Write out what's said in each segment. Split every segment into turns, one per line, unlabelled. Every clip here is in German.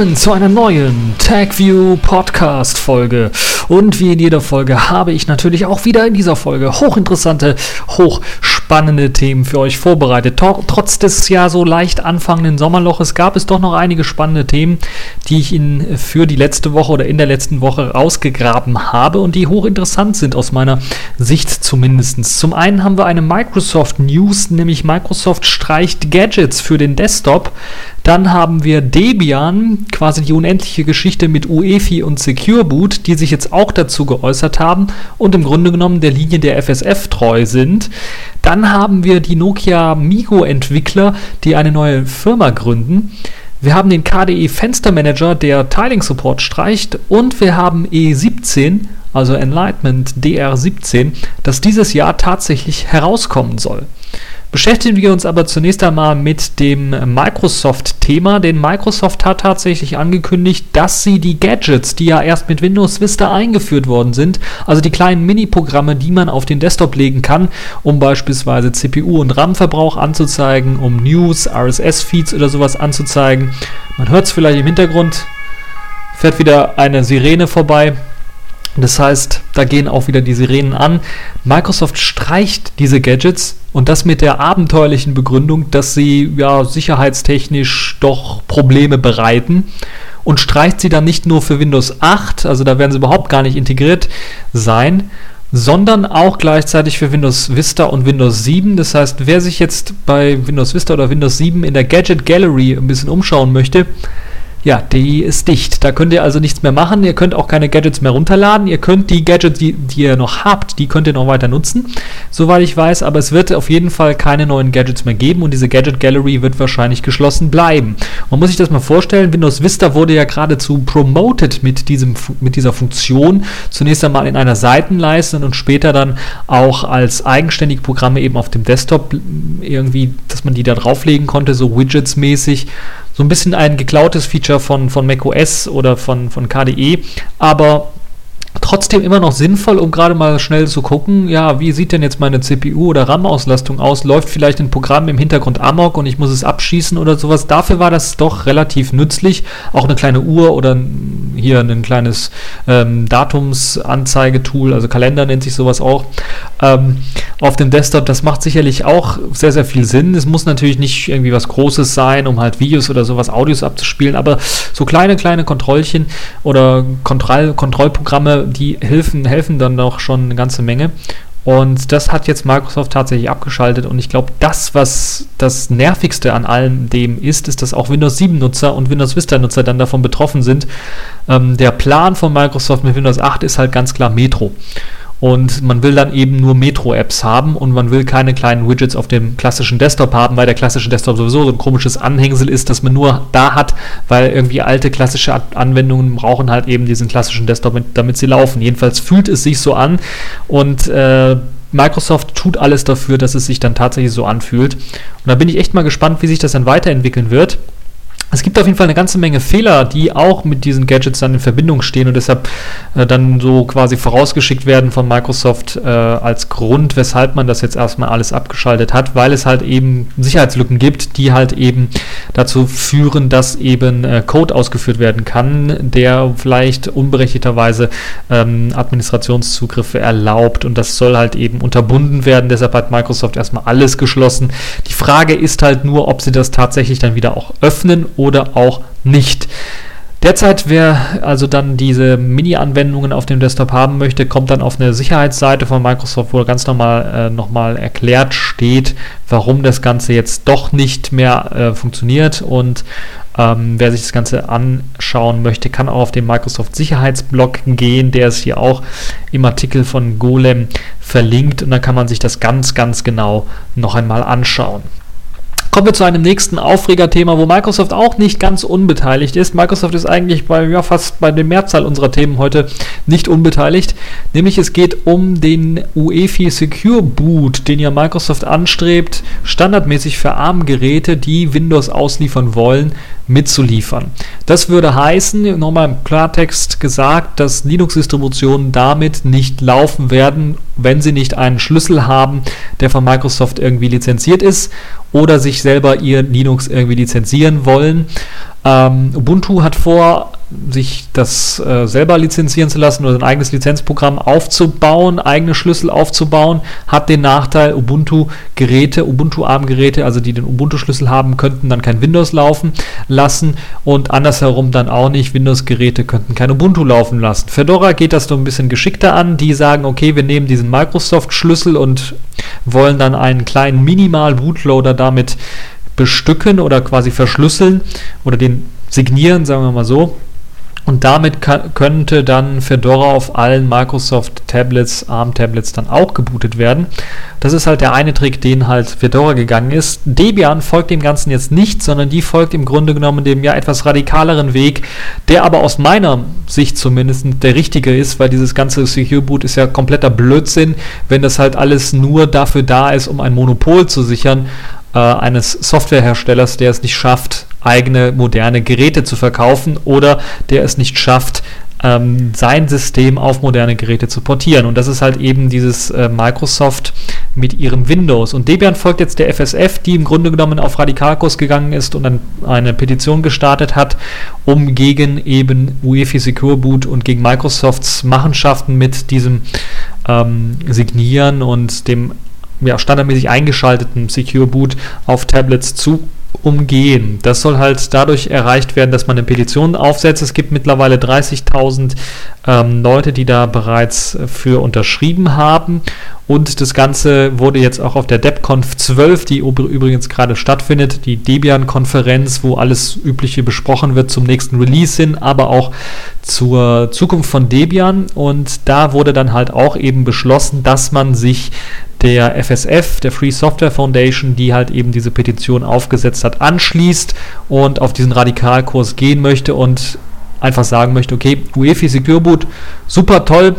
Willkommen zu einer neuen TagView Podcast Folge. Und wie in jeder Folge habe ich natürlich auch wieder in dieser Folge hochinteressante, hochspannende Themen für euch vorbereitet. Trotz des ja so leicht anfangenden Sommerloches gab es doch noch einige spannende Themen, die ich Ihnen für die letzte Woche oder in der letzten Woche rausgegraben habe und die hochinteressant sind aus meiner Sicht zumindest. Zum einen haben wir eine Microsoft News, nämlich Microsoft streicht Gadgets für den Desktop. Dann haben wir Debian, quasi die unendliche Geschichte mit UEFI und Secure Boot, die sich jetzt auch dazu geäußert haben und im Grunde genommen der Linie der FSF treu sind. Dann haben wir die Nokia Migo Entwickler, die eine neue Firma gründen. Wir haben den KDE Fenstermanager, der Tiling Support streicht und wir haben E17, also Enlightenment DR17, das dieses Jahr tatsächlich herauskommen soll. Beschäftigen wir uns aber zunächst einmal mit dem Microsoft-Thema, denn Microsoft hat tatsächlich angekündigt, dass sie die Gadgets, die ja erst mit Windows Vista eingeführt worden sind, also die kleinen Mini-Programme, die man auf den Desktop legen kann, um beispielsweise CPU- und RAM-Verbrauch anzuzeigen, um News, RSS-Feeds oder sowas anzuzeigen. Man hört es vielleicht im Hintergrund, fährt wieder eine Sirene vorbei. Das heißt, da gehen auch wieder die Sirenen an. Microsoft streicht diese Gadgets und das mit der abenteuerlichen Begründung, dass sie ja sicherheitstechnisch doch Probleme bereiten und streicht sie dann nicht nur für Windows 8, also da werden sie überhaupt gar nicht integriert sein, sondern auch gleichzeitig für Windows Vista und Windows 7. Das heißt, wer sich jetzt bei Windows Vista oder Windows 7 in der Gadget Gallery ein bisschen umschauen möchte, ja, die ist dicht. Da könnt ihr also nichts mehr machen. Ihr könnt auch keine Gadgets mehr runterladen. Ihr könnt die Gadgets, die, die ihr noch habt, die könnt ihr noch weiter nutzen, soweit ich weiß. Aber es wird auf jeden Fall keine neuen Gadgets mehr geben und diese Gadget Gallery wird wahrscheinlich geschlossen bleiben. Man muss sich das mal vorstellen. Windows Vista wurde ja geradezu promoted mit, diesem, mit dieser Funktion. Zunächst einmal in einer Seitenleiste und später dann auch als eigenständige Programme eben auf dem Desktop irgendwie, dass man die da drauflegen konnte, so Widgets-mäßig so ein bisschen ein geklautes Feature von, von macOS oder von, von KDE, aber trotzdem immer noch sinnvoll, um gerade mal schnell zu gucken, ja, wie sieht denn jetzt meine CPU- oder RAM-Auslastung aus? Läuft vielleicht ein Programm im Hintergrund amok und ich muss es abschießen oder sowas? Dafür war das doch relativ nützlich. Auch eine kleine Uhr oder hier ein kleines ähm, Datumsanzeigetool, also Kalender nennt sich sowas auch, ähm, auf dem Desktop. Das macht sicherlich auch sehr, sehr viel Sinn. Es muss natürlich nicht irgendwie was Großes sein, um halt Videos oder sowas, Audios abzuspielen, aber so kleine, kleine Kontrollchen oder Kontroll Kontrollprogramme, die helfen, helfen dann doch schon eine ganze Menge. Und das hat jetzt Microsoft tatsächlich abgeschaltet. Und ich glaube, das, was das Nervigste an allem dem ist, ist, dass auch Windows 7-Nutzer und Windows Vista-Nutzer dann davon betroffen sind. Ähm, der Plan von Microsoft mit Windows 8 ist halt ganz klar Metro. Und man will dann eben nur Metro-Apps haben und man will keine kleinen Widgets auf dem klassischen Desktop haben, weil der klassische Desktop sowieso so ein komisches Anhängsel ist, das man nur da hat, weil irgendwie alte klassische Anwendungen brauchen halt eben diesen klassischen Desktop, damit sie laufen. Jedenfalls fühlt es sich so an und äh, Microsoft tut alles dafür, dass es sich dann tatsächlich so anfühlt. Und da bin ich echt mal gespannt, wie sich das dann weiterentwickeln wird. Es gibt auf jeden Fall eine ganze Menge Fehler, die auch mit diesen Gadgets dann in Verbindung stehen und deshalb äh, dann so quasi vorausgeschickt werden von Microsoft äh, als Grund, weshalb man das jetzt erstmal alles abgeschaltet hat, weil es halt eben Sicherheitslücken gibt, die halt eben dazu führen, dass eben äh, Code ausgeführt werden kann, der vielleicht unberechtigterweise ähm, Administrationszugriffe erlaubt und das soll halt eben unterbunden werden. Deshalb hat Microsoft erstmal alles geschlossen. Die Frage ist halt nur, ob sie das tatsächlich dann wieder auch öffnen oder auch nicht. Derzeit, wer also dann diese Mini-Anwendungen auf dem Desktop haben möchte, kommt dann auf eine Sicherheitsseite von Microsoft, wo ganz normal äh, nochmal erklärt steht, warum das Ganze jetzt doch nicht mehr äh, funktioniert. Und ähm, wer sich das Ganze anschauen möchte, kann auch auf den Microsoft Sicherheitsblog gehen. Der ist hier auch im Artikel von Golem verlinkt und dann kann man sich das ganz, ganz genau noch einmal anschauen. Kommen wir zu einem nächsten Aufregerthema, wo Microsoft auch nicht ganz unbeteiligt ist. Microsoft ist eigentlich bei ja, fast bei der Mehrzahl unserer Themen heute nicht unbeteiligt. Nämlich es geht um den UEFI Secure Boot, den ja Microsoft anstrebt, standardmäßig für ARM-Geräte, die Windows ausliefern wollen, mitzuliefern. Das würde heißen, nochmal im Klartext gesagt, dass Linux-Distributionen damit nicht laufen werden, wenn sie nicht einen Schlüssel haben, der von Microsoft irgendwie lizenziert ist oder sich selber ihr Linux irgendwie lizenzieren wollen. Ähm, Ubuntu hat vor, sich das äh, selber lizenzieren zu lassen oder ein eigenes Lizenzprogramm aufzubauen, eigene Schlüssel aufzubauen, hat den Nachteil, Ubuntu-Geräte, Ubuntu-ARM-Geräte, also die den Ubuntu-Schlüssel haben, könnten dann kein Windows laufen lassen und andersherum dann auch nicht. Windows-Geräte könnten kein Ubuntu laufen lassen. Fedora geht das so ein bisschen geschickter an. Die sagen, okay, wir nehmen diesen Microsoft-Schlüssel und wollen dann einen kleinen Minimal-Bootloader damit bestücken oder quasi verschlüsseln oder den signieren, sagen wir mal so. Und damit könnte dann Fedora auf allen Microsoft Tablets, ARM Tablets dann auch gebootet werden. Das ist halt der eine Trick, den halt Fedora gegangen ist. Debian folgt dem Ganzen jetzt nicht, sondern die folgt im Grunde genommen dem ja etwas radikaleren Weg, der aber aus meiner Sicht zumindest der richtige ist, weil dieses ganze Secure Boot ist ja kompletter Blödsinn, wenn das halt alles nur dafür da ist, um ein Monopol zu sichern äh, eines Softwareherstellers, der es nicht schafft, eigene moderne Geräte zu verkaufen oder der es nicht schafft, ähm, sein System auf moderne Geräte zu portieren. Und das ist halt eben dieses äh, Microsoft mit ihrem Windows. Und Debian folgt jetzt der FSF, die im Grunde genommen auf Radikalkurs gegangen ist und dann eine Petition gestartet hat, um gegen eben UEFI Secure Boot und gegen Microsofts Machenschaften mit diesem ähm, Signieren und dem ja, standardmäßig eingeschalteten Secure Boot auf Tablets zu umgehen. Das soll halt dadurch erreicht werden, dass man eine Petition aufsetzt. Es gibt mittlerweile 30.000 ähm, Leute, die da bereits für unterschrieben haben. Und das Ganze wurde jetzt auch auf der DebConf 12, die übrigens gerade stattfindet, die Debian-Konferenz, wo alles Übliche besprochen wird zum nächsten Release hin, aber auch zur Zukunft von Debian. Und da wurde dann halt auch eben beschlossen, dass man sich der FSF, der Free Software Foundation, die halt eben diese Petition aufgesetzt hat, anschließt und auf diesen Radikalkurs gehen möchte und einfach sagen möchte, okay, UEFI Secure Boot, super toll,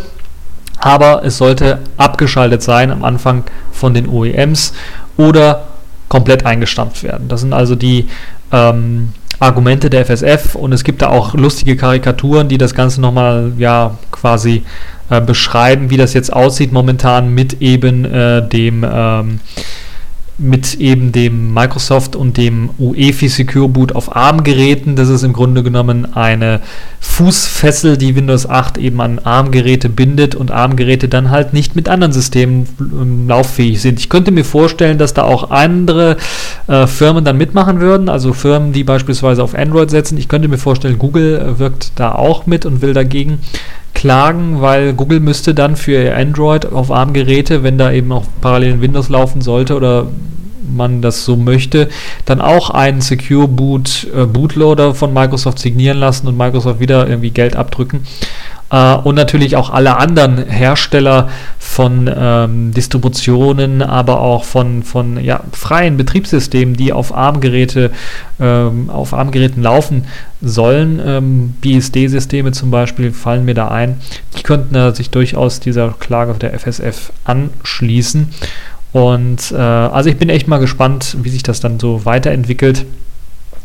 aber es sollte abgeschaltet sein am Anfang von den OEMs oder komplett eingestampft werden. Das sind also die ähm, Argumente der FSF und es gibt da auch lustige Karikaturen, die das Ganze nochmal ja quasi äh, beschreiben, wie das jetzt aussieht momentan mit eben äh, dem ähm, mit eben dem Microsoft und dem UEFI Secure Boot auf ARM-Geräten. Das ist im Grunde genommen eine Fußfessel, die Windows 8 eben an ARM-Geräte bindet und ARM-Geräte dann halt nicht mit anderen Systemen lauffähig sind. Ich könnte mir vorstellen, dass da auch andere äh, Firmen dann mitmachen würden, also Firmen, die beispielsweise auf Android setzen. Ich könnte mir vorstellen, Google äh, wirkt da auch mit und will dagegen klagen, weil Google müsste dann für Android auf ARM-Geräte, wenn da eben auch parallel in Windows laufen sollte oder man das so möchte, dann auch einen Secure Boot äh, Bootloader von Microsoft signieren lassen und Microsoft wieder irgendwie Geld abdrücken. Äh, und natürlich auch alle anderen Hersteller von ähm, Distributionen, aber auch von, von ja, freien Betriebssystemen, die auf ARM-Geräte ähm, auf ARM-Geräten laufen sollen. Ähm, BSD-Systeme zum Beispiel fallen mir da ein. Die könnten äh, sich durchaus dieser Klage der FSF anschließen. Und äh, also ich bin echt mal gespannt, wie sich das dann so weiterentwickelt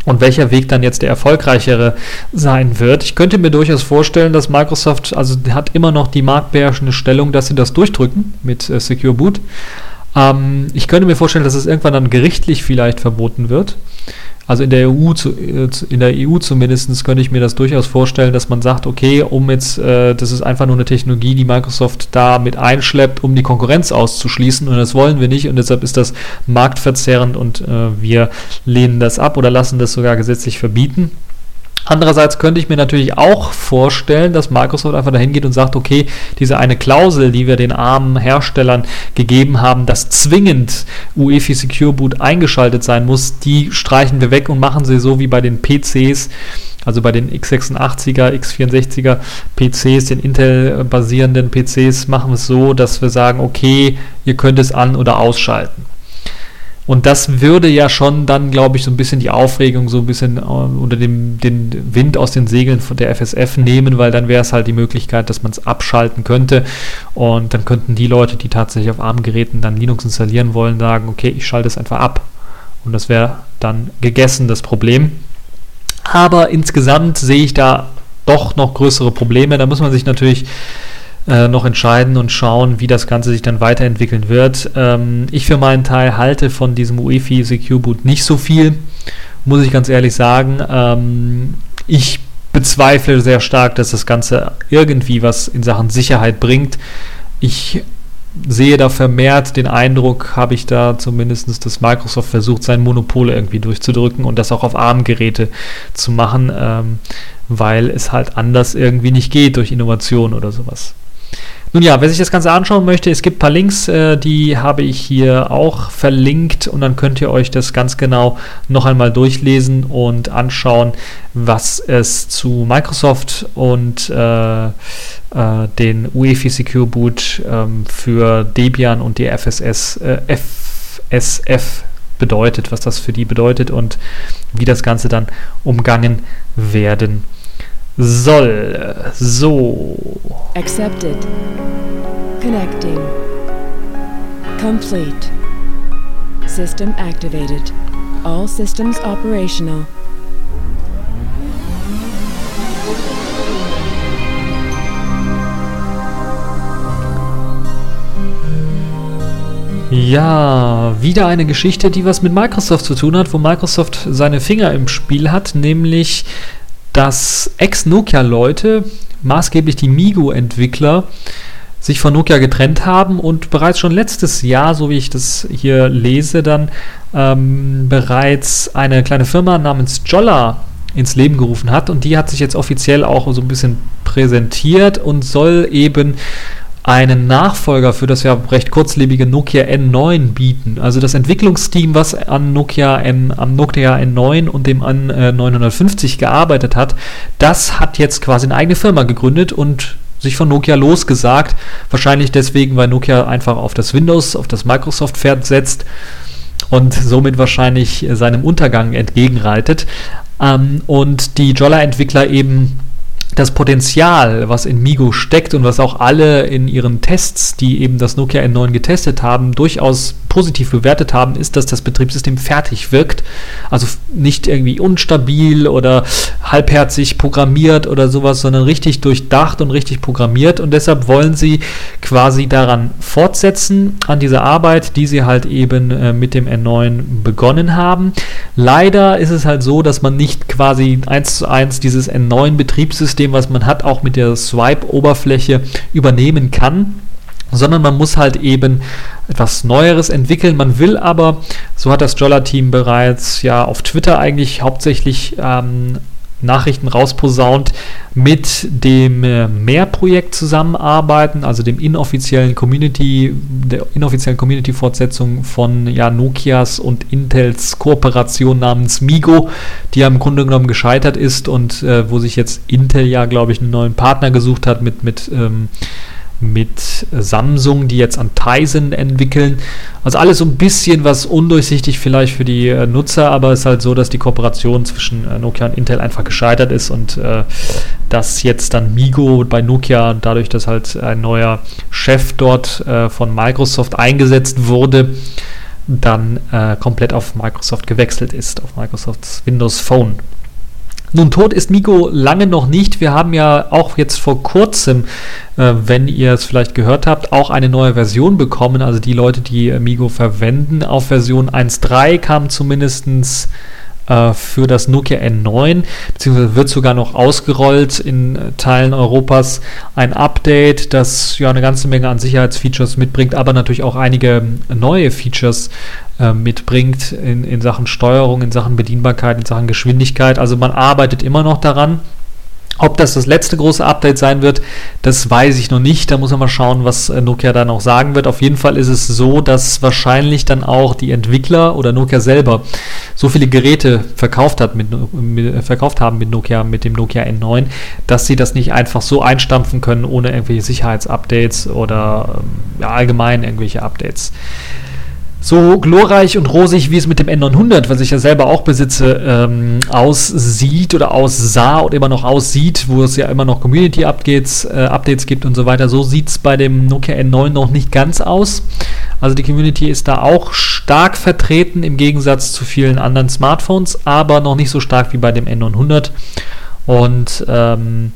und welcher Weg dann jetzt der erfolgreichere sein wird. Ich könnte mir durchaus vorstellen, dass Microsoft, also hat immer noch die marktbeherrschende Stellung, dass sie das durchdrücken mit äh, Secure Boot. Ähm, ich könnte mir vorstellen, dass es irgendwann dann gerichtlich vielleicht verboten wird. Also in der EU, äh, in der EU zumindest könnte ich mir das durchaus vorstellen, dass man sagt, okay, um jetzt, äh, das ist einfach nur eine Technologie, die Microsoft da mit einschleppt, um die Konkurrenz auszuschließen und das wollen wir nicht und deshalb ist das marktverzerrend und äh, wir lehnen das ab oder lassen das sogar gesetzlich verbieten. Andererseits könnte ich mir natürlich auch vorstellen, dass Microsoft einfach dahin geht und sagt, okay, diese eine Klausel, die wir den armen Herstellern gegeben haben, dass zwingend UEFI Secure Boot eingeschaltet sein muss, die streichen wir weg und machen sie so wie bei den PCs, also bei den x86er, x64er PCs, den Intel-basierenden PCs, machen wir es so, dass wir sagen, okay, ihr könnt es an- oder ausschalten. Und das würde ja schon dann, glaube ich, so ein bisschen die Aufregung so ein bisschen äh, unter dem den Wind aus den Segeln von der FSF nehmen, weil dann wäre es halt die Möglichkeit, dass man es abschalten könnte. Und dann könnten die Leute, die tatsächlich auf ARM-Geräten dann Linux installieren wollen, sagen, okay, ich schalte es einfach ab. Und das wäre dann gegessen, das Problem. Aber insgesamt sehe ich da doch noch größere Probleme. Da muss man sich natürlich äh, noch entscheiden und schauen, wie das Ganze sich dann weiterentwickeln wird. Ähm, ich für meinen Teil halte von diesem UEFI Secure Boot nicht so viel, muss ich ganz ehrlich sagen. Ähm, ich bezweifle sehr stark, dass das Ganze irgendwie was in Sachen Sicherheit bringt. Ich sehe da vermehrt den Eindruck, habe ich da zumindest, dass Microsoft versucht, sein Monopol irgendwie durchzudrücken und das auch auf ARM-Geräte zu machen, ähm, weil es halt anders irgendwie nicht geht durch Innovation oder sowas. Nun ja, wer sich das Ganze anschauen möchte, es gibt ein paar Links, äh, die habe ich hier auch verlinkt und dann könnt ihr euch das ganz genau noch einmal durchlesen und anschauen, was es zu Microsoft und äh, äh, den UEFI Secure Boot ähm, für Debian und die FSS, äh, FSF bedeutet, was das für die bedeutet und wie das Ganze dann umgangen werden soll. So.
Accepted. Connecting. Complete. System activated. All systems operational.
Ja, wieder eine Geschichte, die was mit Microsoft zu tun hat, wo Microsoft seine Finger im Spiel hat, nämlich dass Ex-Nokia-Leute, maßgeblich die Migo-Entwickler, sich von Nokia getrennt haben und bereits schon letztes Jahr, so wie ich das hier lese, dann ähm, bereits eine kleine Firma namens Jolla ins Leben gerufen hat. Und die hat sich jetzt offiziell auch so ein bisschen präsentiert und soll eben einen Nachfolger für das ja recht kurzlebige Nokia N9 bieten. Also das Entwicklungsteam, was an Nokia N, am Nokia N9 und dem an äh, 950 gearbeitet hat, das hat jetzt quasi eine eigene Firma gegründet und sich von Nokia losgesagt. Wahrscheinlich deswegen, weil Nokia einfach auf das Windows, auf das Microsoft-Pferd setzt und somit wahrscheinlich seinem Untergang entgegenreitet. Ähm, und die Jolla-Entwickler eben das Potenzial, was in Migo steckt und was auch alle in ihren Tests, die eben das Nokia N9 getestet haben, durchaus positiv bewertet haben, ist, dass das Betriebssystem fertig wirkt. Also nicht irgendwie unstabil oder halbherzig programmiert oder sowas, sondern richtig durchdacht und richtig programmiert. Und deshalb wollen sie quasi daran fortsetzen, an dieser Arbeit, die sie halt eben äh, mit dem N9 begonnen haben. Leider ist es halt so, dass man nicht quasi eins zu eins dieses N9-Betriebssystem, was man hat, auch mit der Swipe-Oberfläche übernehmen kann sondern man muss halt eben etwas Neueres entwickeln. Man will aber, so hat das Jolla-Team bereits ja auf Twitter eigentlich hauptsächlich ähm, Nachrichten rausposaunt, mit dem äh, Mehr-Projekt zusammenarbeiten, also dem inoffiziellen Community, der inoffiziellen Community-Fortsetzung von ja, Nokias und Intels Kooperation namens Migo, die ja im Grunde genommen gescheitert ist und äh, wo sich jetzt Intel ja, glaube ich, einen neuen Partner gesucht hat mit, mit ähm, mit Samsung, die jetzt an Tizen entwickeln. Also alles so ein bisschen was undurchsichtig vielleicht für die äh, Nutzer, aber es ist halt so, dass die Kooperation zwischen äh, Nokia und Intel einfach gescheitert ist und äh, dass jetzt dann Migo bei Nokia, dadurch, dass halt ein neuer Chef dort äh, von Microsoft eingesetzt wurde, dann äh, komplett auf Microsoft gewechselt ist, auf Microsofts Windows Phone. Nun, tot ist Migo lange noch nicht. Wir haben ja auch jetzt vor kurzem, äh, wenn ihr es vielleicht gehört habt, auch eine neue Version bekommen. Also die Leute, die Migo verwenden, auf Version 1.3 kam zumindestens äh, für das Nokia N9, beziehungsweise wird sogar noch ausgerollt in Teilen Europas ein Update, das ja eine ganze Menge an Sicherheitsfeatures mitbringt, aber natürlich auch einige neue Features äh, mitbringt in, in Sachen Steuerung, in Sachen Bedienbarkeit, in Sachen Geschwindigkeit. Also man arbeitet immer noch daran. Ob das das letzte große Update sein wird, das weiß ich noch nicht. Da muss man mal schauen, was äh, Nokia da noch sagen wird. Auf jeden Fall ist es so, dass wahrscheinlich dann auch die Entwickler oder Nokia selber so viele Geräte verkauft, hat mit, mit, verkauft haben mit Nokia, mit dem Nokia N9, dass sie das nicht einfach so einstampfen können, ohne irgendwelche Sicherheitsupdates oder ähm, ja, allgemein irgendwelche Updates so glorreich und rosig, wie es mit dem N900, was ich ja selber auch besitze, ähm, aussieht oder aussah oder immer noch aussieht, wo es ja immer noch Community-Updates äh, Updates gibt und so weiter, so sieht es bei dem Nokia N9 noch nicht ganz aus. Also die Community ist da auch stark vertreten im Gegensatz zu vielen anderen Smartphones, aber noch nicht so stark wie bei dem N900. Und ähm,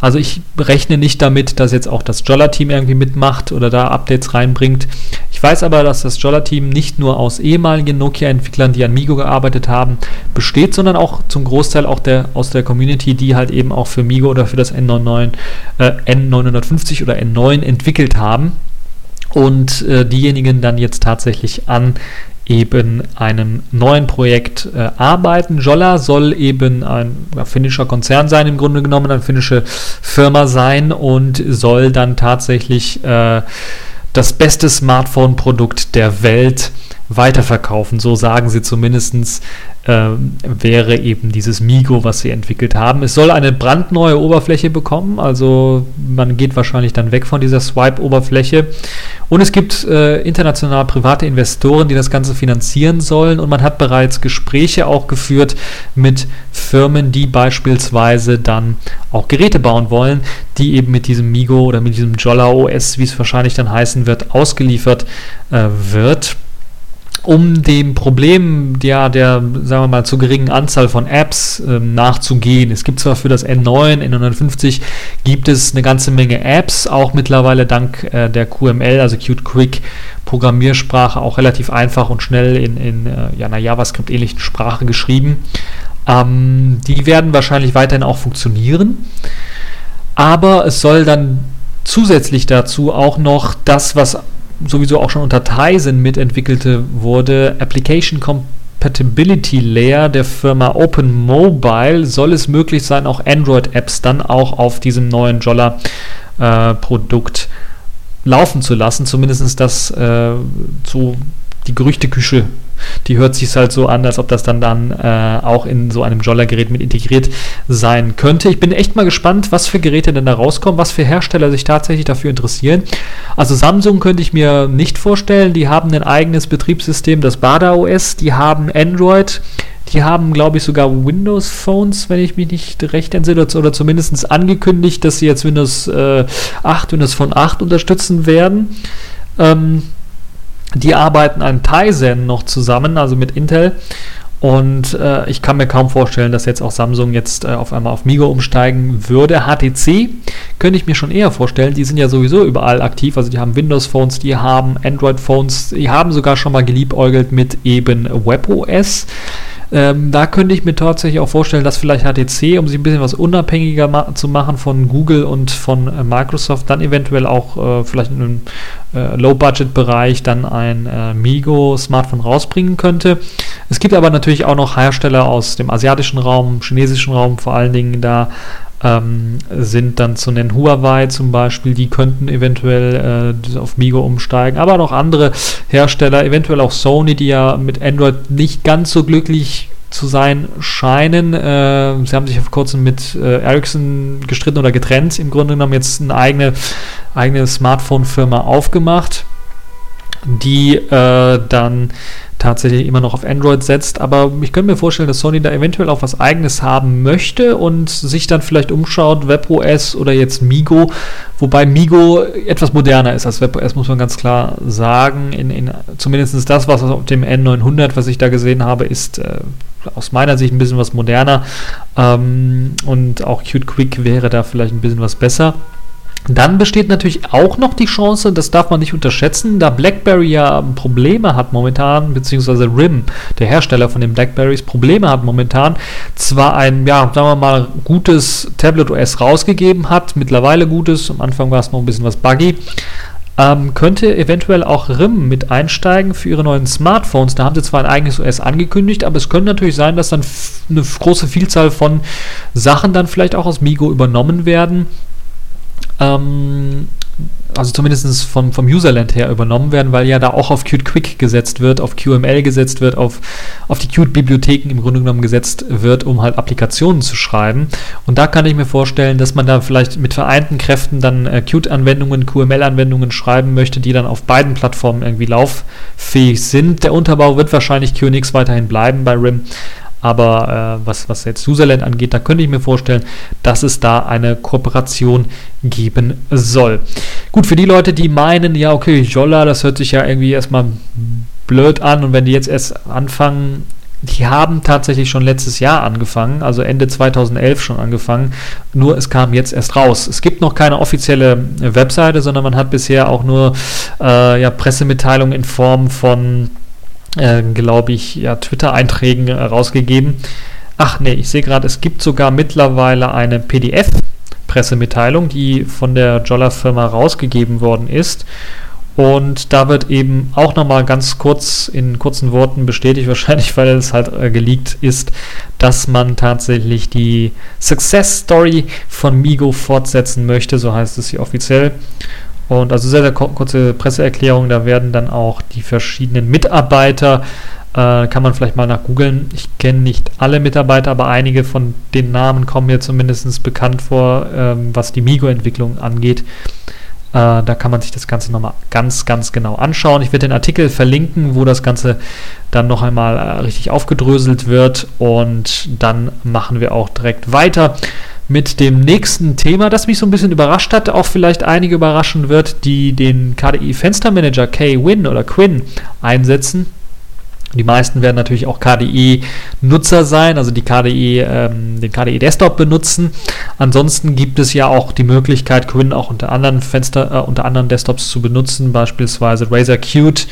Also ich rechne nicht damit, dass jetzt auch das Jolla-Team irgendwie mitmacht oder da Updates reinbringt. Ich weiß aber, dass das Jolla-Team nicht nur aus ehemaligen Nokia-Entwicklern, die an Migo gearbeitet haben, besteht, sondern auch zum Großteil auch der, aus der Community, die halt eben auch für Migo oder für das N99, äh, N950 oder N9 entwickelt haben und äh, diejenigen dann jetzt tatsächlich an eben einem neuen Projekt äh, arbeiten. Jolla soll eben ein ja, finnischer Konzern sein, im Grunde genommen, eine finnische Firma sein und soll dann tatsächlich äh, das beste Smartphone-Produkt der Welt weiterverkaufen. So sagen sie zumindest, äh, wäre eben dieses Migo, was sie entwickelt haben. Es soll eine brandneue Oberfläche bekommen, also man geht wahrscheinlich dann weg von dieser Swipe-Oberfläche. Und es gibt äh, international private Investoren, die das Ganze finanzieren sollen. Und man hat bereits Gespräche auch geführt mit Firmen, die beispielsweise dann auch Geräte bauen wollen, die eben mit diesem Migo oder mit diesem Jolla OS, wie es wahrscheinlich dann heißen wird, ausgeliefert äh, wird um dem Problem ja, der, sagen wir mal, zu geringen Anzahl von Apps äh, nachzugehen. Es gibt zwar für das N9, N950 gibt es eine ganze Menge Apps, auch mittlerweile dank äh, der QML, also Qt Quick Programmiersprache, auch relativ einfach und schnell in, in äh, ja, einer JavaScript-ähnlichen Sprache geschrieben. Ähm, die werden wahrscheinlich weiterhin auch funktionieren. Aber es soll dann zusätzlich dazu auch noch das, was sowieso auch schon unter Tizen mitentwickelte wurde, Application Compatibility Layer der Firma Open Mobile, soll es möglich sein, auch Android-Apps dann auch auf diesem neuen Jolla-Produkt äh, laufen zu lassen. Zumindest das äh, so die Gerüchteküche die hört sich halt so an, als ob das dann, dann äh, auch in so einem Jolla-Gerät mit integriert sein könnte. Ich bin echt mal gespannt, was für Geräte denn da rauskommen, was für Hersteller sich tatsächlich dafür interessieren. Also Samsung könnte ich mir nicht vorstellen. Die haben ein eigenes Betriebssystem, das Bada OS. Die haben Android. Die haben, glaube ich, sogar Windows Phones, wenn ich mich nicht recht entsinne, oder zumindest angekündigt, dass sie jetzt Windows äh, 8, Windows Phone 8 unterstützen werden. Ähm, die arbeiten an Tizen noch zusammen, also mit Intel. Und äh, ich kann mir kaum vorstellen, dass jetzt auch Samsung jetzt äh, auf einmal auf Migo umsteigen würde. HTC könnte ich mir schon eher vorstellen. Die sind ja sowieso überall aktiv. Also die haben Windows-Phones, die haben Android-Phones, die haben sogar schon mal geliebäugelt mit eben WebOS. Ähm, da könnte ich mir tatsächlich auch vorstellen, dass vielleicht HTC, um sich ein bisschen was unabhängiger ma zu machen von Google und von äh, Microsoft, dann eventuell auch äh, vielleicht in einem äh, Low-Budget-Bereich dann ein äh, Migo-Smartphone rausbringen könnte. Es gibt aber natürlich auch noch Hersteller aus dem asiatischen Raum, chinesischen Raum vor allen Dingen da, ähm, sind dann zu nennen. Huawei zum Beispiel, die könnten eventuell äh, auf Migo umsteigen, aber noch andere Hersteller, eventuell auch Sony, die ja mit Android nicht ganz so glücklich zu sein scheinen. Äh, sie haben sich vor kurzem mit äh, Ericsson gestritten oder getrennt, im Grunde genommen jetzt eine eigene, eigene Smartphone-Firma aufgemacht, die äh, dann tatsächlich immer noch auf Android setzt. Aber ich könnte mir vorstellen, dass Sony da eventuell auch was eigenes haben möchte und sich dann vielleicht umschaut, WebOS oder jetzt Migo. Wobei Migo etwas moderner ist als WebOS, muss man ganz klar sagen. In, in, zumindest das, was auf dem N900, was ich da gesehen habe, ist äh, aus meiner Sicht ein bisschen was moderner. Ähm, und auch Qt Quick wäre da vielleicht ein bisschen was besser. Dann besteht natürlich auch noch die Chance, das darf man nicht unterschätzen, da BlackBerry ja Probleme hat momentan, beziehungsweise RIM, der Hersteller von den BlackBerrys, Probleme hat momentan, zwar ein, ja, sagen wir mal, gutes Tablet OS rausgegeben hat, mittlerweile gutes, am Anfang war es noch ein bisschen was buggy, ähm, könnte eventuell auch RIM mit einsteigen für ihre neuen Smartphones. Da haben sie zwar ein eigenes OS angekündigt, aber es könnte natürlich sein, dass dann eine große Vielzahl von Sachen dann vielleicht auch aus Migo übernommen werden ähm, also zumindest vom, vom Userland her übernommen werden, weil ja da auch auf Qt Quick gesetzt wird, auf QML gesetzt wird, auf, auf die Qt-Bibliotheken im Grunde genommen gesetzt wird, um halt Applikationen zu schreiben. Und da kann ich mir vorstellen, dass man da vielleicht mit vereinten Kräften dann äh, Qt-Anwendungen, QML-Anwendungen schreiben möchte, die dann auf beiden Plattformen irgendwie lauffähig sind. Der Unterbau wird wahrscheinlich QNX weiterhin bleiben bei RIM, aber äh, was, was jetzt Userland angeht, da könnte ich mir vorstellen, dass es da eine Kooperation geben soll. Gut, für die Leute, die meinen, ja, okay, Jolla, das hört sich ja irgendwie erstmal blöd an und wenn die jetzt erst anfangen, die haben tatsächlich schon letztes Jahr angefangen, also Ende 2011 schon angefangen, nur es kam jetzt erst raus. Es gibt noch keine offizielle Webseite, sondern man hat bisher auch nur äh, ja, Pressemitteilungen in Form von, äh, glaube ich, ja, Twitter-Einträgen äh, rausgegeben. Ach nee, ich sehe gerade, es gibt sogar mittlerweile eine PDF-Pressemitteilung, die von der Jolla-Firma rausgegeben worden ist. Und da wird eben auch nochmal ganz kurz in kurzen Worten bestätigt, wahrscheinlich weil es halt äh, geleakt ist, dass man tatsächlich die Success Story von Migo fortsetzen möchte, so heißt es hier offiziell. Und also sehr, sehr kurze Presseerklärung, da werden dann auch die verschiedenen Mitarbeiter, äh, kann man vielleicht mal nach googeln. Ich kenne nicht alle Mitarbeiter, aber einige von den Namen kommen mir zumindest bekannt vor, ähm, was die Migo-Entwicklung angeht. Äh, da kann man sich das Ganze nochmal ganz, ganz genau anschauen. Ich werde den Artikel verlinken, wo das Ganze dann noch einmal äh, richtig aufgedröselt wird. Und dann machen wir auch direkt weiter mit dem nächsten Thema, das mich so ein bisschen überrascht hat, auch vielleicht einige überraschen wird, die den KDE Fenstermanager K-Win oder Quinn einsetzen. Die meisten werden natürlich auch KDE-Nutzer sein, also die KDE, ähm, den KDE Desktop benutzen. Ansonsten gibt es ja auch die Möglichkeit, Quinn auch unter anderen Fenster, äh, unter anderen Desktops zu benutzen, beispielsweise Razer Qt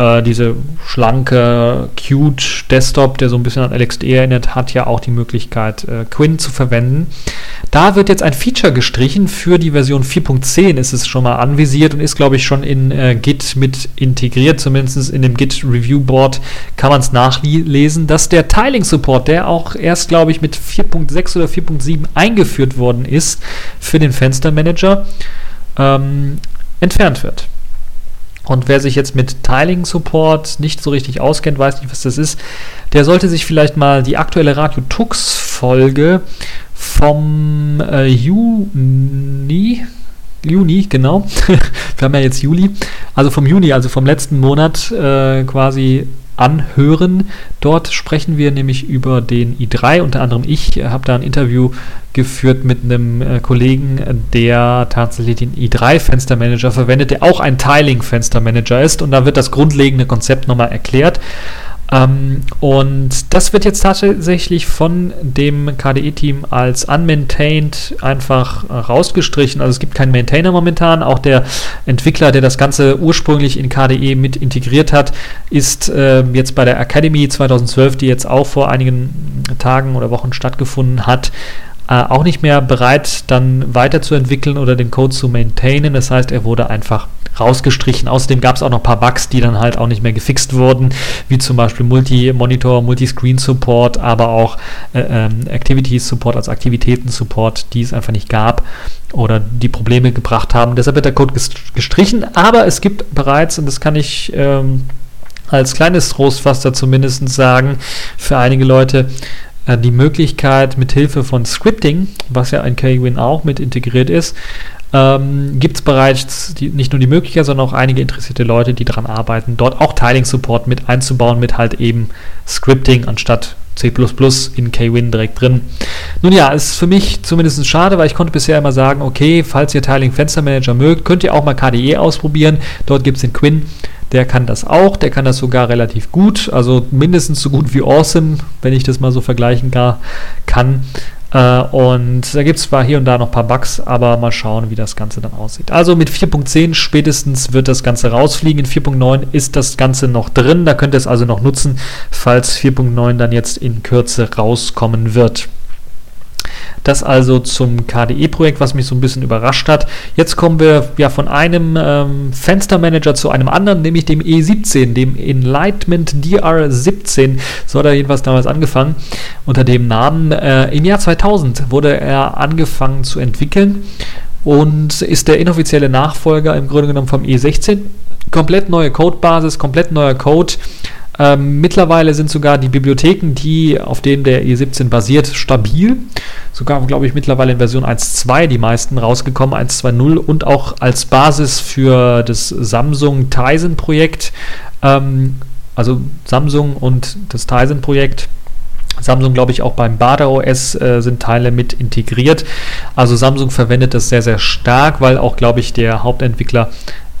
äh, diese schlanke, cute Desktop, der so ein bisschen an LXD erinnert, hat ja auch die Möglichkeit, äh, Quinn zu verwenden. Da wird jetzt ein Feature gestrichen. Für die Version 4.10 ist es schon mal anvisiert und ist, glaube ich, schon in äh, Git mit integriert. Zumindest in dem Git Review Board kann man es nachlesen, dass der Tiling Support, der auch erst, glaube ich, mit 4.6 oder 4.7 eingeführt worden ist für den Fenstermanager, ähm, entfernt wird. Und wer sich jetzt mit Tiling Support nicht so richtig auskennt, weiß nicht, was das ist, der sollte sich vielleicht mal die aktuelle Radio Tux Folge vom äh, Juni, Juni, genau. Wir haben ja jetzt Juli. Also vom Juni, also vom letzten Monat äh, quasi anhören. Dort sprechen wir nämlich über den i3. Unter anderem ich habe da ein Interview geführt mit einem äh, Kollegen, der tatsächlich den i3-Fenstermanager verwendet, der auch ein Tiling-Fenstermanager ist. Und da wird das grundlegende Konzept nochmal erklärt. Ähm, und das wird jetzt tatsächlich von dem KDE-Team als unmaintained einfach rausgestrichen. Also es gibt keinen Maintainer momentan. Auch der Entwickler, der das Ganze ursprünglich in KDE mit integriert hat, ist äh, jetzt bei der Academy 2012, die jetzt auch vor einigen Tagen oder Wochen stattgefunden hat, äh, auch nicht mehr bereit, dann weiterzuentwickeln oder den Code zu maintainen. Das heißt, er wurde einfach rausgestrichen. Außerdem gab es auch noch ein paar Bugs, die dann halt auch nicht mehr gefixt wurden, wie zum Beispiel Multi-Monitor, Multi-Screen-Support, aber auch äh, ähm, Activities-Support, also Aktivitäten-Support, die es einfach nicht gab oder die Probleme gebracht haben. Deshalb wird der Code gestrichen, aber es gibt bereits, und das kann ich ähm, als kleines Trostfaster zumindest sagen, für einige Leute die Möglichkeit, mit Hilfe von Scripting, was ja in KWin auch mit integriert ist, ähm, gibt es bereits die, nicht nur die Möglichkeit, sondern auch einige interessierte Leute, die daran arbeiten, dort auch Tiling-Support mit einzubauen, mit halt eben Scripting anstatt C++ in KWin direkt drin. Nun ja, ist für mich zumindest schade, weil ich konnte bisher immer sagen, okay, falls ihr Tiling Fenster Manager mögt, könnt ihr auch mal KDE ausprobieren. Dort gibt es den Quinn. Der kann das auch, der kann das sogar relativ gut, also mindestens so gut wie Awesome, wenn ich das mal so vergleichen kann. Äh, und da gibt es zwar hier und da noch ein paar Bugs, aber mal schauen, wie das Ganze dann aussieht. Also mit 4.10 spätestens wird das Ganze rausfliegen. In 4.9 ist das Ganze noch drin. Da könnt ihr es also noch nutzen, falls 4.9 dann jetzt in Kürze rauskommen wird. Das also zum KDE-Projekt, was mich so ein bisschen überrascht hat. Jetzt kommen wir ja von einem ähm, Fenstermanager zu einem anderen, nämlich dem E17, dem Enlightenment DR17. So hat er jedenfalls damals angefangen. Unter dem Namen. Äh, Im Jahr 2000 wurde er angefangen zu entwickeln und ist der inoffizielle Nachfolger im Grunde genommen vom E16. Komplett neue Codebasis, komplett neuer Code. Ähm, mittlerweile sind sogar die Bibliotheken, die auf denen der E17 basiert, stabil. Sogar, glaube ich, mittlerweile in Version 1.2 die meisten rausgekommen, 1.2.0 und auch als Basis für das Samsung Tizen Projekt. Ähm, also Samsung und das Tizen Projekt. Samsung, glaube ich, auch beim Bada OS äh, sind Teile mit integriert. Also Samsung verwendet das sehr, sehr stark, weil auch, glaube ich, der Hauptentwickler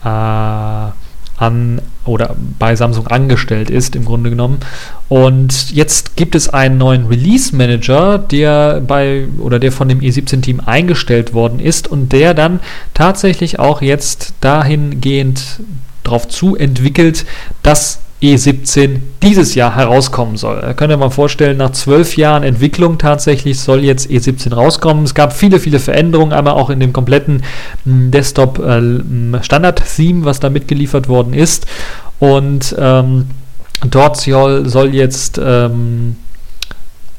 äh, an oder bei Samsung angestellt ist, im Grunde genommen. Und jetzt gibt es einen neuen Release Manager, der bei oder der von dem E17-Team eingestellt worden ist und der dann tatsächlich auch jetzt dahingehend darauf zu entwickelt, dass E17 dieses Jahr herauskommen soll. Da könnt ihr mal vorstellen, nach zwölf Jahren Entwicklung tatsächlich soll jetzt E17 rauskommen. Es gab viele, viele Veränderungen, einmal auch in dem kompletten hm, Desktop-Standard-Theme, hm, was da mitgeliefert worden ist. Und ähm, dort soll, soll jetzt ähm,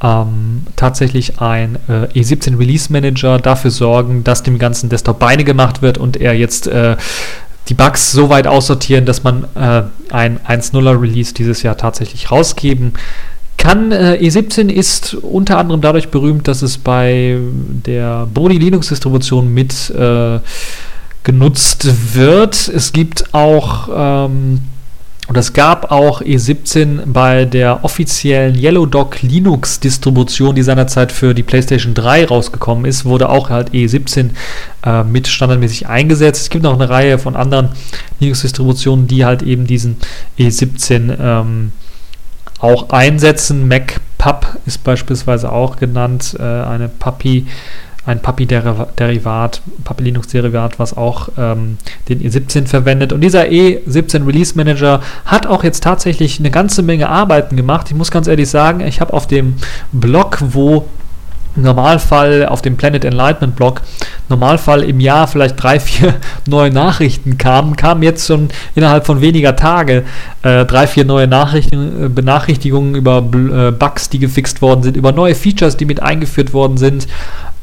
ähm, tatsächlich ein äh, E17 Release Manager dafür sorgen, dass dem ganzen Desktop Beine gemacht wird und er jetzt äh, die Bugs so weit aussortieren, dass man äh, ein 1.0er Release dieses Jahr tatsächlich rausgeben kann. Äh, E17 ist unter anderem dadurch berühmt, dass es bei der Boni Linux Distribution mit äh, genutzt wird. Es gibt auch ähm, und es gab auch E17 bei der offiziellen Yellow Dog Linux Distribution, die seinerzeit für die PlayStation 3 rausgekommen ist, wurde auch halt E17 äh, mit standardmäßig eingesetzt. Es gibt noch eine Reihe von anderen Linux-Distributionen, die halt eben diesen E17 ähm, auch einsetzen. MacPub ist beispielsweise auch genannt, äh, eine Puppy ein Puppy-Derivat, Puppy Linux-Derivat, was auch ähm, den E17 verwendet. Und dieser E17 Release Manager hat auch jetzt tatsächlich eine ganze Menge Arbeiten gemacht. Ich muss ganz ehrlich sagen, ich habe auf dem Blog, wo im Normalfall auf dem Planet Enlightenment Blog, Normalfall im Jahr vielleicht drei, vier neue Nachrichten kamen, kamen jetzt schon innerhalb von weniger Tage äh, drei, vier neue Nachrichten, äh, Benachrichtigungen über äh, Bugs, die gefixt worden sind, über neue Features, die mit eingeführt worden sind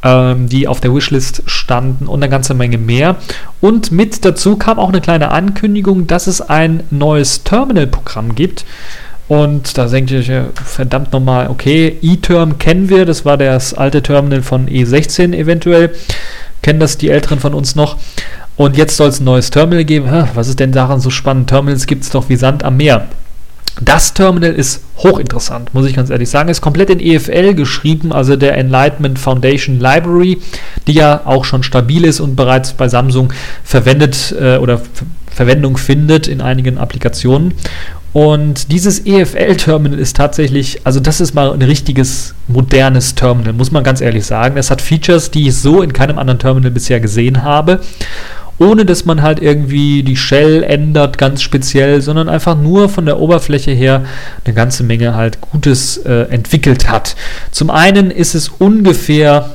ähm, die auf der Wishlist standen und eine ganze Menge mehr. Und mit dazu kam auch eine kleine Ankündigung, dass es ein neues Terminal-Programm gibt. Und da denke ich, verdammt nochmal, okay, eTerm kennen wir, das war das alte Terminal von E16 eventuell. Kennen das die Älteren von uns noch. Und jetzt soll es ein neues Terminal geben. Was ist denn daran so spannend? Terminals gibt es doch wie Sand am Meer. Das Terminal ist hochinteressant, muss ich ganz ehrlich sagen. Ist komplett in EFL geschrieben, also der Enlightenment Foundation Library, die ja auch schon stabil ist und bereits bei Samsung verwendet äh, oder Verwendung findet in einigen Applikationen. Und dieses EFL-Terminal ist tatsächlich, also das ist mal ein richtiges modernes Terminal, muss man ganz ehrlich sagen. Es hat Features, die ich so in keinem anderen Terminal bisher gesehen habe ohne dass man halt irgendwie die Shell ändert, ganz speziell, sondern einfach nur von der Oberfläche her eine ganze Menge halt Gutes äh, entwickelt hat. Zum einen ist es ungefähr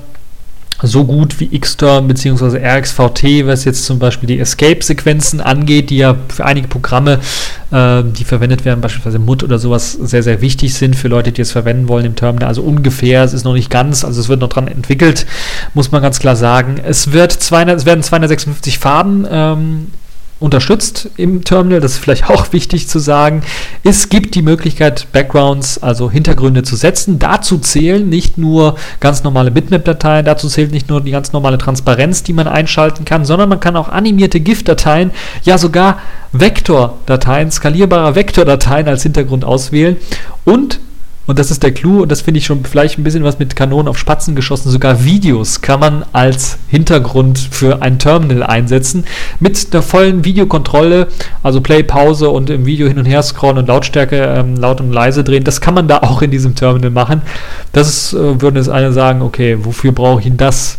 so gut wie Xterm bzw. RxVT, was jetzt zum Beispiel die Escape-Sequenzen angeht, die ja für einige Programme, äh, die verwendet werden, beispielsweise MUT oder sowas, sehr, sehr wichtig sind für Leute, die es verwenden wollen im Terminal. Also ungefähr, es ist noch nicht ganz, also es wird noch dran entwickelt, muss man ganz klar sagen. Es, wird 200, es werden 256 Farben ähm, unterstützt im Terminal, das ist vielleicht auch wichtig zu sagen. Es gibt die Möglichkeit, Backgrounds, also Hintergründe zu setzen. Dazu zählen nicht nur ganz normale Bitmap-Dateien, dazu zählt nicht nur die ganz normale Transparenz, die man einschalten kann, sondern man kann auch animierte GIF-Dateien, ja sogar Vektordateien, skalierbare Vektordateien als Hintergrund auswählen und und das ist der Clou, und das finde ich schon vielleicht ein bisschen was mit Kanonen auf Spatzen geschossen. Sogar Videos kann man als Hintergrund für ein Terminal einsetzen. Mit der vollen Videokontrolle, also Play, Pause und im Video hin und her scrollen und Lautstärke ähm, laut und leise drehen. Das kann man da auch in diesem Terminal machen. Das ist, äh, würden jetzt eine sagen, okay, wofür brauche ich denn das?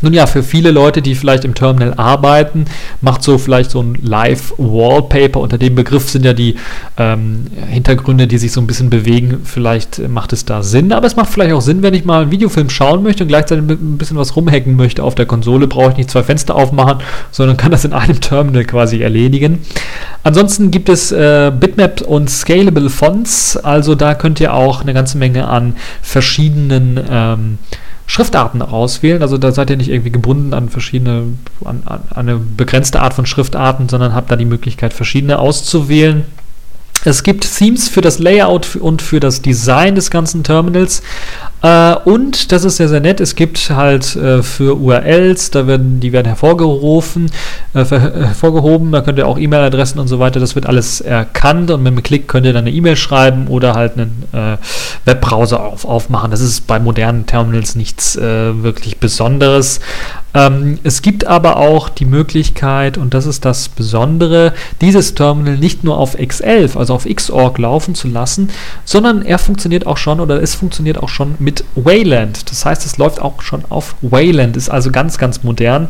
Nun ja, für viele Leute, die vielleicht im Terminal arbeiten, macht so vielleicht so ein Live-Wallpaper, unter dem Begriff sind ja die ähm, Hintergründe, die sich so ein bisschen bewegen, vielleicht macht es da Sinn, aber es macht vielleicht auch Sinn, wenn ich mal einen Videofilm schauen möchte und gleichzeitig ein bisschen was rumhacken möchte auf der Konsole, brauche ich nicht zwei Fenster aufmachen, sondern kann das in einem Terminal quasi erledigen. Ansonsten gibt es äh, Bitmap und Scalable Fonts, also da könnt ihr auch eine ganze Menge an verschiedenen ähm, Schriftarten auswählen. Also da seid ihr nicht irgendwie gebunden an verschiedene, an, an eine begrenzte Art von Schriftarten, sondern habt da die Möglichkeit, verschiedene auszuwählen. Es gibt Themes für das Layout und für das Design des ganzen Terminals. Äh, und das ist sehr, sehr nett. Es gibt halt äh, für URLs, da werden, die werden hervorgerufen, äh, hervorgehoben. Da könnt ihr auch E-Mail-Adressen und so weiter. Das wird alles erkannt und mit einem Klick könnt ihr dann eine E-Mail schreiben oder halt einen äh, Webbrowser auf, aufmachen. Das ist bei modernen Terminals nichts äh, wirklich Besonderes. Ähm, es gibt aber auch die Möglichkeit, und das ist das Besondere, dieses Terminal nicht nur auf X11, also auf Xorg laufen zu lassen, sondern er funktioniert auch schon oder es funktioniert auch schon mit Wayland. Das heißt, es läuft auch schon auf Wayland, ist also ganz, ganz modern.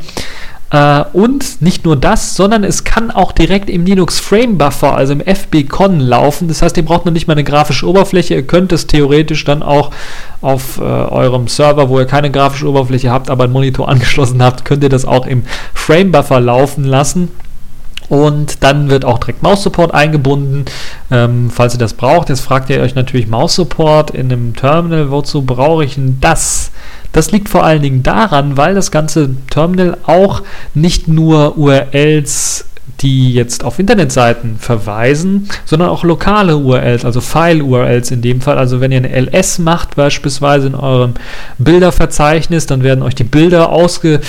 Äh, und nicht nur das, sondern es kann auch direkt im Linux Frame Buffer, also im FBCon laufen. Das heißt, ihr braucht noch nicht mal eine grafische Oberfläche. Ihr könnt es theoretisch dann auch auf äh, eurem Server, wo ihr keine grafische Oberfläche habt, aber einen Monitor angeschlossen habt, könnt ihr das auch im Frame Buffer laufen lassen. Und dann wird auch direkt Maus-Support eingebunden, ähm, falls ihr das braucht. Jetzt fragt ihr euch natürlich Maus-Support in einem Terminal, wozu brauche ich denn das? Das liegt vor allen Dingen daran, weil das ganze Terminal auch nicht nur URLs die jetzt auf Internetseiten verweisen, sondern auch lokale URLs, also File-URLs in dem Fall. Also wenn ihr eine LS macht, beispielsweise in eurem Bilderverzeichnis, dann werden euch die Bilder ausge,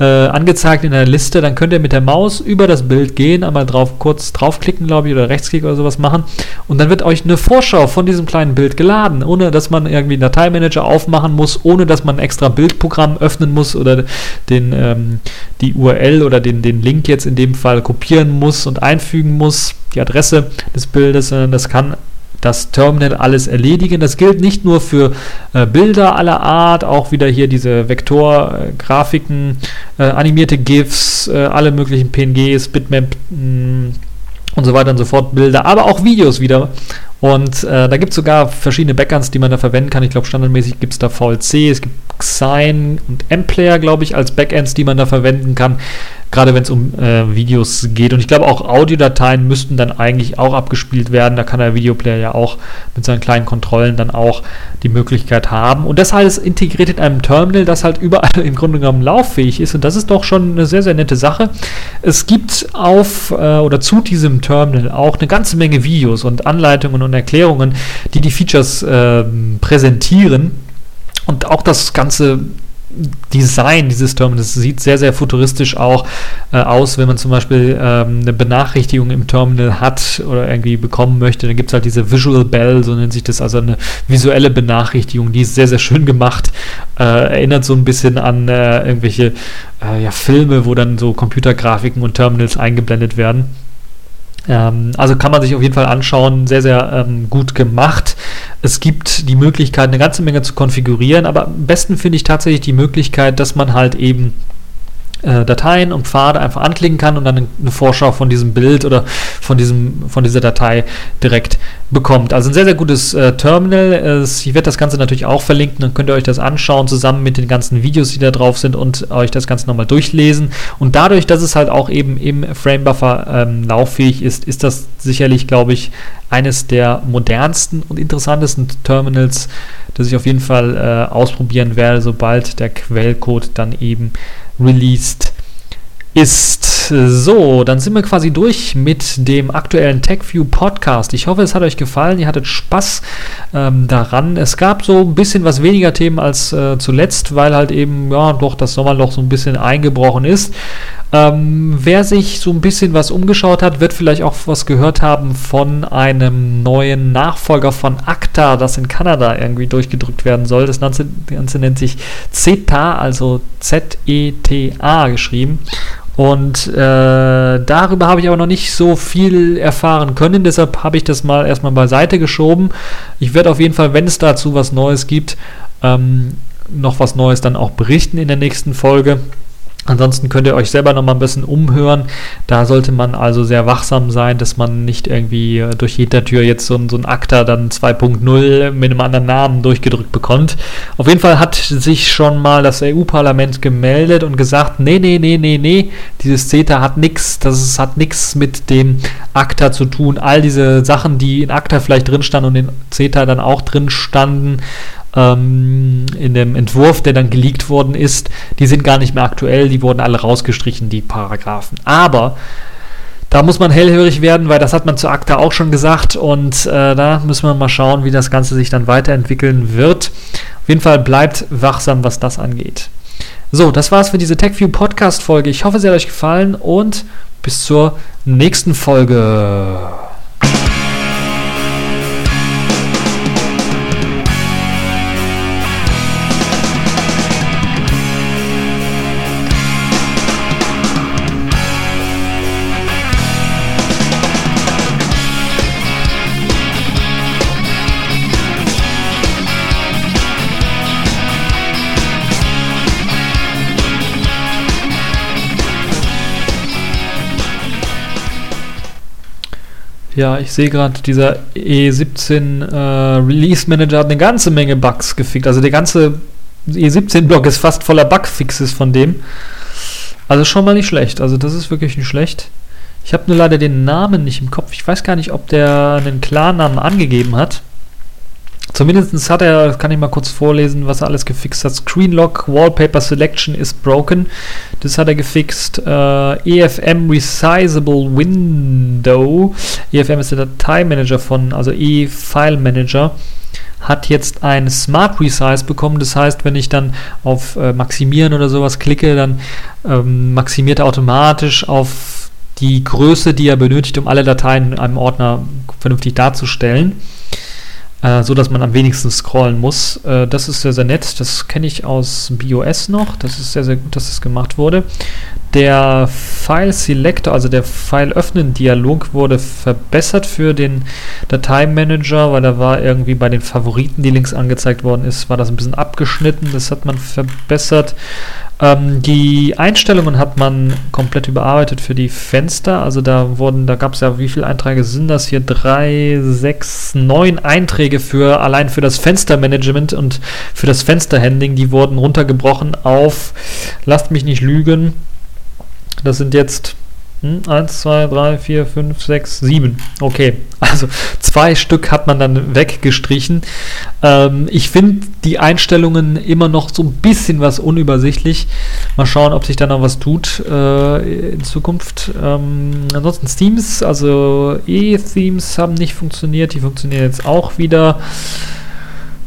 äh, angezeigt in der Liste. Dann könnt ihr mit der Maus über das Bild gehen, einmal drauf, kurz draufklicken, glaube ich, oder Rechtsklick oder sowas machen. Und dann wird euch eine Vorschau von diesem kleinen Bild geladen, ohne dass man irgendwie einen Dateimanager aufmachen muss, ohne dass man ein extra Bildprogramm öffnen muss oder den, ähm, die URL oder den, den Link jetzt in dem Fall kopieren kopieren muss und einfügen muss, die Adresse des Bildes, sondern das kann das Terminal alles erledigen. Das gilt nicht nur für äh, Bilder aller Art, auch wieder hier diese Vektorgrafiken, äh, animierte GIFs, äh, alle möglichen PNGs, Bitmap mh, mm, und so weiter und so fort, Bilder, aber auch Videos wieder. Und äh, da gibt es sogar verschiedene Backends, die man da verwenden kann. Ich glaube, standardmäßig gibt es da VLC, es gibt Xine und M-Player, glaube ich, als Backends, die man da verwenden kann gerade wenn es um äh, Videos geht. Und ich glaube, auch Audiodateien müssten dann eigentlich auch abgespielt werden. Da kann der Videoplayer ja auch mit seinen kleinen Kontrollen dann auch die Möglichkeit haben. Und das alles integriert in einem Terminal, das halt überall im Grunde genommen lauffähig ist. Und das ist doch schon eine sehr, sehr nette Sache. Es gibt auf äh, oder zu diesem Terminal auch eine ganze Menge Videos und Anleitungen und Erklärungen, die die Features äh, präsentieren. Und auch das ganze Design dieses Terminals sieht sehr, sehr futuristisch auch äh, aus, wenn man zum Beispiel ähm, eine Benachrichtigung im Terminal hat oder irgendwie bekommen möchte. Dann gibt es halt diese Visual Bell, so nennt sich das, also eine visuelle Benachrichtigung, die ist sehr, sehr schön gemacht. Äh, erinnert so ein bisschen an äh, irgendwelche äh, ja, Filme, wo dann so Computergrafiken und Terminals eingeblendet werden. Ähm, also kann man sich auf jeden Fall anschauen, sehr, sehr ähm, gut gemacht. Es gibt die Möglichkeit, eine ganze Menge zu konfigurieren, aber am besten finde ich tatsächlich die Möglichkeit, dass man halt eben äh, Dateien und Pfade einfach anklicken kann und dann eine Vorschau von diesem Bild oder von, diesem, von dieser Datei direkt bekommt. Also ein sehr, sehr gutes äh, Terminal. Ich werde das Ganze natürlich auch verlinken, dann könnt ihr euch das anschauen, zusammen mit den ganzen Videos, die da drauf sind und euch das Ganze nochmal durchlesen. Und dadurch, dass es halt auch eben im Framebuffer ähm, lauffähig ist, ist das sicherlich, glaube ich, eines der modernsten und interessantesten Terminals, das ich auf jeden Fall äh, ausprobieren werde, sobald der Quellcode dann eben released ist. So, dann sind wir quasi durch mit dem aktuellen TechView Podcast. Ich hoffe, es hat euch gefallen, ihr hattet Spaß ähm, daran. Es gab so ein bisschen was weniger Themen als äh, zuletzt, weil halt eben, ja, doch das Sommerloch so ein bisschen eingebrochen ist. Ähm, wer sich so ein bisschen was umgeschaut hat, wird vielleicht auch was gehört haben von einem neuen Nachfolger von ACTA, das in Kanada irgendwie durchgedrückt werden soll. Das Ganze, das Ganze nennt sich CETA, also Z-E-T-A geschrieben. Und äh, darüber habe ich aber noch nicht so viel erfahren können, deshalb habe ich das mal erstmal beiseite geschoben. Ich werde auf jeden Fall, wenn es dazu was Neues gibt, ähm, noch was Neues dann auch berichten in der nächsten Folge. Ansonsten könnt ihr euch selber noch mal ein bisschen umhören. Da sollte man also sehr wachsam sein, dass man nicht irgendwie äh, durch jede Tür jetzt so, so ein Akta dann 2.0 mit einem anderen Namen durchgedrückt bekommt. Auf jeden Fall hat sich schon mal das EU-Parlament gemeldet und gesagt, nee, nee, nee, nee, nee, dieses CETA hat nichts, das hat nichts mit dem Akta zu tun. All diese Sachen, die in Akta vielleicht drin standen und in CETA dann auch drin standen, ähm, in dem Entwurf, der dann geleakt worden ist, die sind gar nicht mehr aktuell, die wurden alle rausgestrichen, die Paragraphen. Aber da muss man hellhörig werden, weil das hat man zu ACTA auch schon gesagt und äh, da müssen wir mal schauen, wie das Ganze sich dann weiterentwickeln wird. Auf jeden Fall bleibt wachsam, was das angeht. So, das war's für diese TechView Podcast Folge. Ich hoffe, sie hat euch gefallen und bis zur nächsten Folge. Ja, ich sehe gerade, dieser E17 äh, Release Manager hat eine ganze Menge Bugs gefickt. Also der ganze E17-Blog ist fast voller Bugfixes von dem. Also schon mal nicht schlecht. Also das ist wirklich nicht schlecht. Ich habe nur leider den Namen nicht im Kopf. Ich weiß gar nicht, ob der einen Klarnamen angegeben hat. Zumindest hat er, kann ich mal kurz vorlesen, was er alles gefixt hat. Screenlock, Wallpaper Selection is broken. Das hat er gefixt. Äh, EFM Resizable Window. EFM ist der Dateimanager von, also E-File Manager hat jetzt ein Smart Resize bekommen. Das heißt, wenn ich dann auf äh, Maximieren oder sowas klicke, dann ähm, maximiert er automatisch auf die Größe, die er benötigt, um alle Dateien in einem Ordner vernünftig darzustellen äh, so dass man am wenigsten scrollen muss. Äh, das ist sehr, sehr nett. Das kenne ich aus BOS noch. Das ist sehr, sehr gut, dass das gemacht wurde. Der File Selector, also der File öffnen Dialog wurde verbessert für den Dateimanager, weil da war irgendwie bei den Favoriten, die links angezeigt worden ist, war das ein bisschen abgeschnitten. Das hat man verbessert. Ähm, die Einstellungen hat man komplett überarbeitet für die Fenster. Also da wurden, da gab es ja, wie viele Einträge sind das hier? Drei, sechs, neun Einträge für allein für das Fenstermanagement und für das Fensterhandling. Die wurden runtergebrochen auf, lasst mich nicht lügen, das sind jetzt 1, 2, 3, 4, 5, 6, 7. Okay, also zwei Stück hat man dann weggestrichen. Ähm, ich finde die Einstellungen immer noch so ein bisschen was unübersichtlich. Mal schauen, ob sich da noch was tut äh, in Zukunft. Ähm, ansonsten Themes, also E-Themes haben nicht funktioniert. Die funktionieren jetzt auch wieder.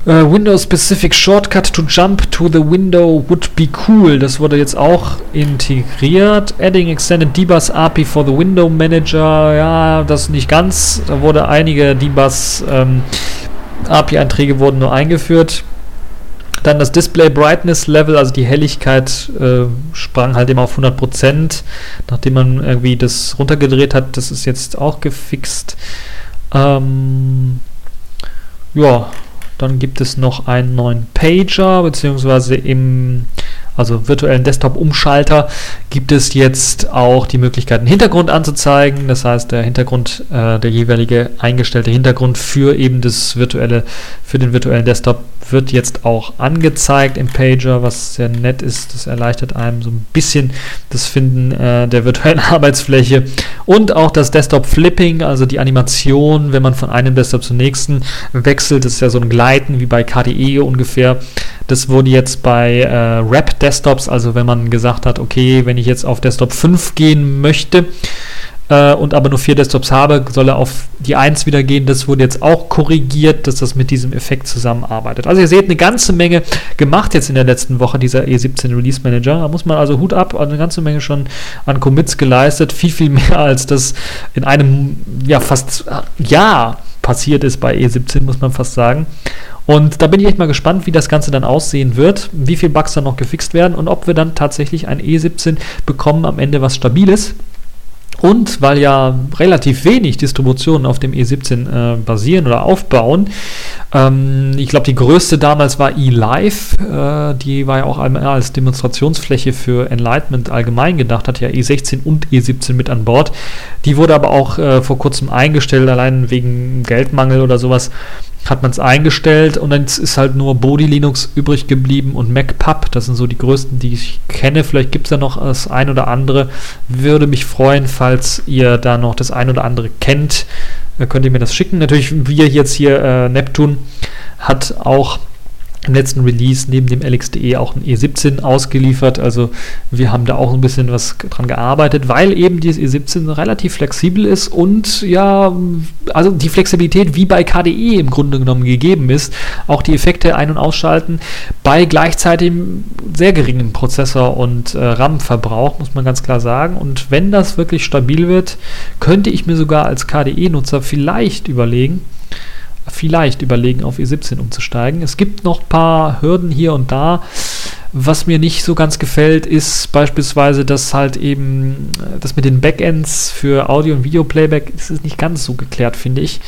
Uh, Windows Specific Shortcut to jump to the window would be cool. Das wurde jetzt auch integriert. Adding Extended Debus API for the Window Manager. Ja, das nicht ganz. Da wurde einige Debus ähm, API-Einträge wurden nur eingeführt. Dann das Display Brightness Level, also die Helligkeit äh, sprang halt immer auf 100%, nachdem man irgendwie das runtergedreht hat. Das ist jetzt auch gefixt. Ähm, ja, dann gibt es noch einen neuen Pager, beziehungsweise im also virtuellen Desktop-Umschalter, gibt es jetzt auch die Möglichkeit, einen Hintergrund anzuzeigen. Das heißt, der Hintergrund, äh, der jeweilige eingestellte Hintergrund für eben das virtuelle, für den virtuellen Desktop wird jetzt auch angezeigt im Pager, was sehr nett ist. Das erleichtert einem so ein bisschen das Finden äh, der virtuellen Arbeitsfläche und auch das Desktop Flipping, also die Animation, wenn man von einem Desktop zum nächsten wechselt. Das ist ja so ein Gleiten wie bei KDE ungefähr. Das wurde jetzt bei äh, Rap Desktops, also wenn man gesagt hat, okay, wenn ich jetzt auf Desktop 5 gehen möchte, äh, und aber nur vier Desktops habe, soll er auf die 1 wieder gehen. Das wurde jetzt auch korrigiert, dass das mit diesem Effekt zusammenarbeitet. Also ihr seht eine ganze Menge gemacht jetzt in der letzten Woche, dieser E17 Release Manager. Da muss man also Hut ab, also eine ganze Menge schon an Commits geleistet. Viel, viel mehr als das in einem, ja, fast Jahr passiert ist bei E17, muss man fast sagen. Und da bin ich echt mal gespannt, wie das Ganze dann aussehen wird, wie viele Bugs dann noch gefixt werden und ob wir dann tatsächlich ein E17 bekommen am Ende, was stabil ist. Und weil ja relativ wenig Distributionen auf dem E17 äh, basieren oder aufbauen, ähm, ich glaube, die größte damals war eLive, äh, die war ja auch einmal als Demonstrationsfläche für Enlightenment allgemein gedacht, hat ja E16 und E17 mit an Bord. Die wurde aber auch äh, vor kurzem eingestellt, allein wegen Geldmangel oder sowas hat man es eingestellt und dann ist halt nur Body Linux übrig geblieben und MacPub. Das sind so die größten, die ich kenne. Vielleicht gibt es da noch das ein oder andere. Würde mich freuen, falls ihr da noch das ein oder andere kennt. Äh, könnt ihr mir das schicken. Natürlich, wir jetzt hier, äh, Neptun hat auch im letzten Release neben dem LXDE auch ein E17 ausgeliefert. Also wir haben da auch ein bisschen was dran gearbeitet, weil eben dieses E17 relativ flexibel ist und ja, also die Flexibilität wie bei KDE im Grunde genommen gegeben ist. Auch die Effekte ein- und ausschalten bei gleichzeitig sehr geringem Prozessor- und äh, RAM-Verbrauch, muss man ganz klar sagen. Und wenn das wirklich stabil wird, könnte ich mir sogar als KDE-Nutzer vielleicht überlegen, vielleicht überlegen, auf E17 umzusteigen. Es gibt noch ein paar Hürden hier und da. Was mir nicht so ganz gefällt, ist beispielsweise, dass halt eben das mit den Backends für Audio- und Video-Playback ist nicht ganz so geklärt, finde ich.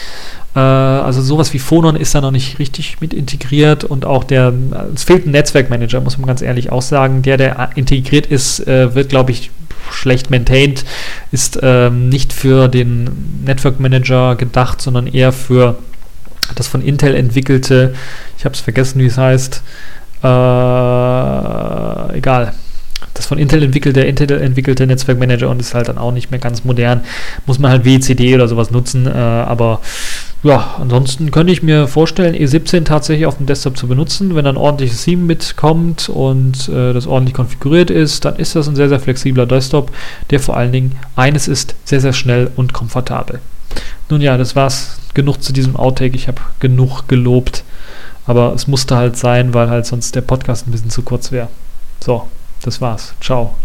Äh, also sowas wie Phonon ist da noch nicht richtig mit integriert und auch der, es fehlt ein Netzwerkmanager, muss man ganz ehrlich auch sagen. Der, der integriert ist, äh, wird, glaube ich, schlecht maintained. ist ähm, nicht für den Network Manager gedacht, sondern eher für das von Intel entwickelte, ich habe es vergessen, wie es heißt, äh, egal, das von Intel entwickelte, Intel entwickelte Netzwerkmanager und ist halt dann auch nicht mehr ganz modern. Muss man halt WCD oder sowas nutzen, äh, aber ja, ansonsten könnte ich mir vorstellen, E17 tatsächlich auf dem Desktop zu benutzen. Wenn dann ordentliches Theme mitkommt und äh, das ordentlich konfiguriert ist, dann ist das ein sehr, sehr flexibler Desktop, der vor allen Dingen eines ist, sehr, sehr schnell und komfortabel. Nun ja, das war's. Genug zu diesem Outtake. Ich habe genug gelobt. Aber es musste halt sein, weil halt sonst der Podcast ein bisschen zu kurz wäre. So, das war's. Ciao.